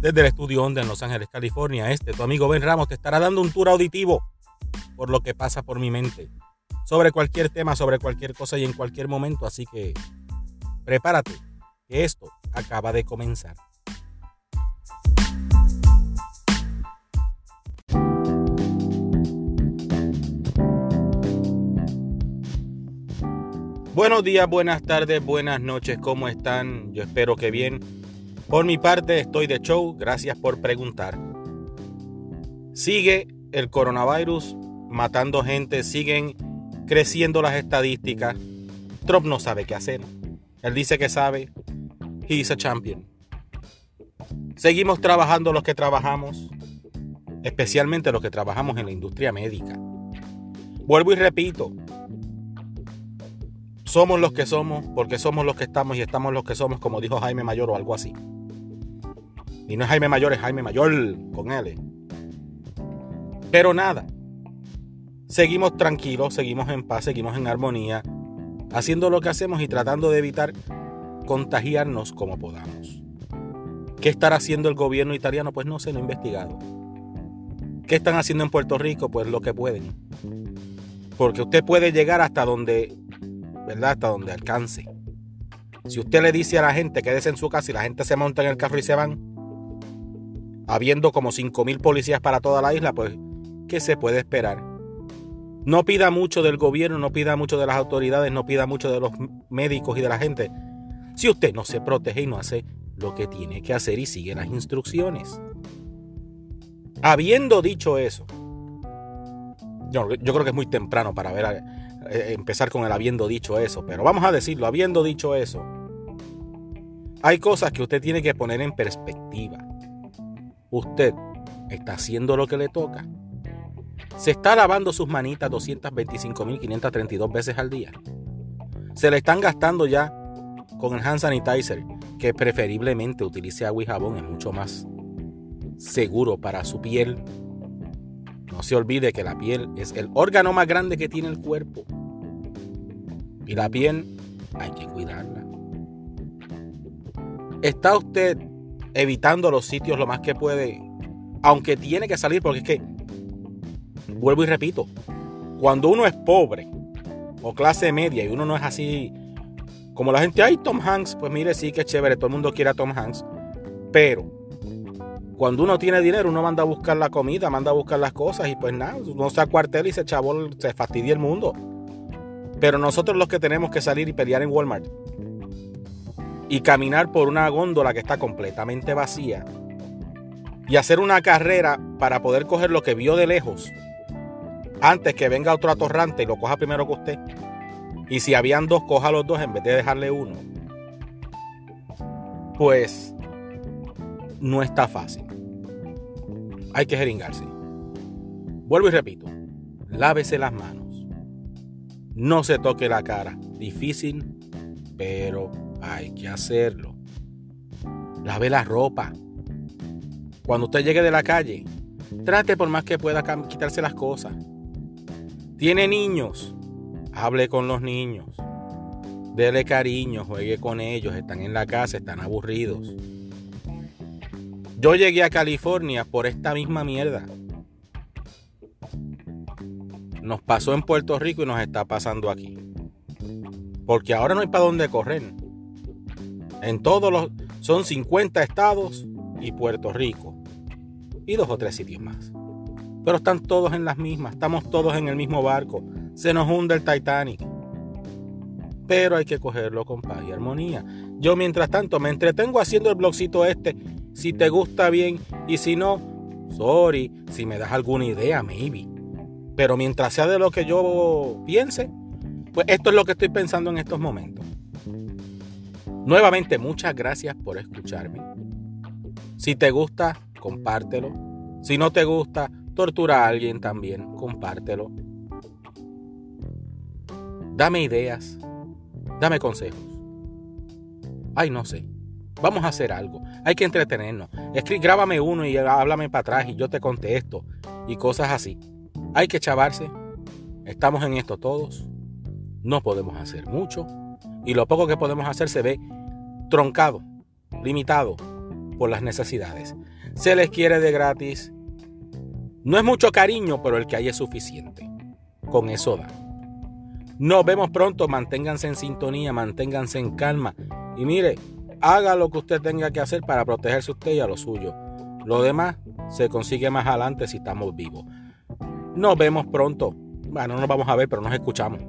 Desde el estudio Onda en Los Ángeles, California, este, tu amigo Ben Ramos te estará dando un tour auditivo por lo que pasa por mi mente. Sobre cualquier tema, sobre cualquier cosa y en cualquier momento. Así que prepárate, que esto acaba de comenzar. Buenos días, buenas tardes, buenas noches, ¿cómo están? Yo espero que bien. Por mi parte estoy de show, gracias por preguntar. Sigue el coronavirus matando gente, siguen creciendo las estadísticas. Trump no sabe qué hacer. Él dice que sabe. He's a champion. Seguimos trabajando los que trabajamos, especialmente los que trabajamos en la industria médica. Vuelvo y repito, somos los que somos porque somos los que estamos y estamos los que somos, como dijo Jaime Mayor o algo así. Y no es Jaime Mayor, es Jaime Mayor con él. Pero nada, seguimos tranquilos, seguimos en paz, seguimos en armonía, haciendo lo que hacemos y tratando de evitar contagiarnos como podamos. ¿Qué estará haciendo el gobierno italiano? Pues no se lo he investigado. ¿Qué están haciendo en Puerto Rico? Pues lo que pueden. Porque usted puede llegar hasta donde ¿verdad? Hasta donde alcance. Si usted le dice a la gente quédese en su casa y la gente se monta en el carro y se van, habiendo como 5.000 policías para toda la isla, pues, ¿qué se puede esperar? No pida mucho del gobierno, no pida mucho de las autoridades, no pida mucho de los médicos y de la gente. Si usted no se protege y no hace lo que tiene que hacer y sigue las instrucciones. Habiendo dicho eso, yo, creo que es muy temprano para ver eh, empezar con el habiendo dicho eso, pero vamos a decirlo, habiendo dicho eso, hay cosas que usted tiene que poner en perspectiva. Usted está haciendo lo que le toca. Se está lavando sus manitas 225.532 veces al día. Se le están gastando ya con el hand sanitizer, que preferiblemente utilice agua y jabón, es mucho más seguro para su piel. No se olvide que la piel es el órgano más grande que tiene el cuerpo. Y la piel hay que cuidarla. ¿Está usted evitando los sitios lo más que puede? Aunque tiene que salir porque es que, vuelvo y repito, cuando uno es pobre o clase media y uno no es así como la gente, ay, Tom Hanks, pues mire, sí que chévere, todo el mundo quiere a Tom Hanks, pero cuando uno tiene dinero, uno manda a buscar la comida, manda a buscar las cosas y pues nada, uno se acuartela y se chavó, se fastidia el mundo. Pero nosotros los que tenemos que salir y pelear en Walmart y caminar por una góndola que está completamente vacía y hacer una carrera para poder coger lo que vio de lejos antes que venga otro atorrante y lo coja primero que usted. Y si habían dos, coja los dos en vez de dejarle uno. Pues no está fácil. Hay que jeringarse. Vuelvo y repito, lávese las manos no se toque la cara. Difícil, pero hay que hacerlo. Lave la ropa. Cuando usted llegue de la calle, trate por más que pueda quitarse las cosas. Tiene niños, hable con los niños. Dele cariño, juegue con ellos, están en la casa, están aburridos. Yo llegué a California por esta misma mierda. Nos pasó en Puerto Rico y nos está pasando aquí. Porque ahora no hay para dónde correr. En todos los. Son 50 estados y Puerto Rico. Y dos o tres sitios más. Pero están todos en las mismas. Estamos todos en el mismo barco. Se nos hunde el Titanic. Pero hay que cogerlo con paz y armonía. Yo mientras tanto me entretengo haciendo el blogcito este. Si te gusta bien y si no, sorry. Si me das alguna idea, maybe. Pero mientras sea de lo que yo piense, pues esto es lo que estoy pensando en estos momentos. Nuevamente, muchas gracias por escucharme. Si te gusta, compártelo. Si no te gusta, tortura a alguien también, compártelo. Dame ideas, dame consejos. Ay, no sé. Vamos a hacer algo. Hay que entretenernos. Escri grábame uno y háblame para atrás y yo te contesto y cosas así. Hay que chavarse. Estamos en esto todos. No podemos hacer mucho. Y lo poco que podemos hacer se ve troncado, limitado. por las necesidades. Se les quiere de gratis. No es mucho cariño, pero el que hay es suficiente. Con eso da. Nos vemos pronto, manténganse en sintonía, manténganse en calma. Y mire, haga lo que usted tenga que hacer para protegerse usted y a lo suyo. Lo demás se consigue más adelante si estamos vivos. Nos vemos pronto. Bueno, no nos vamos a ver, pero nos escuchamos.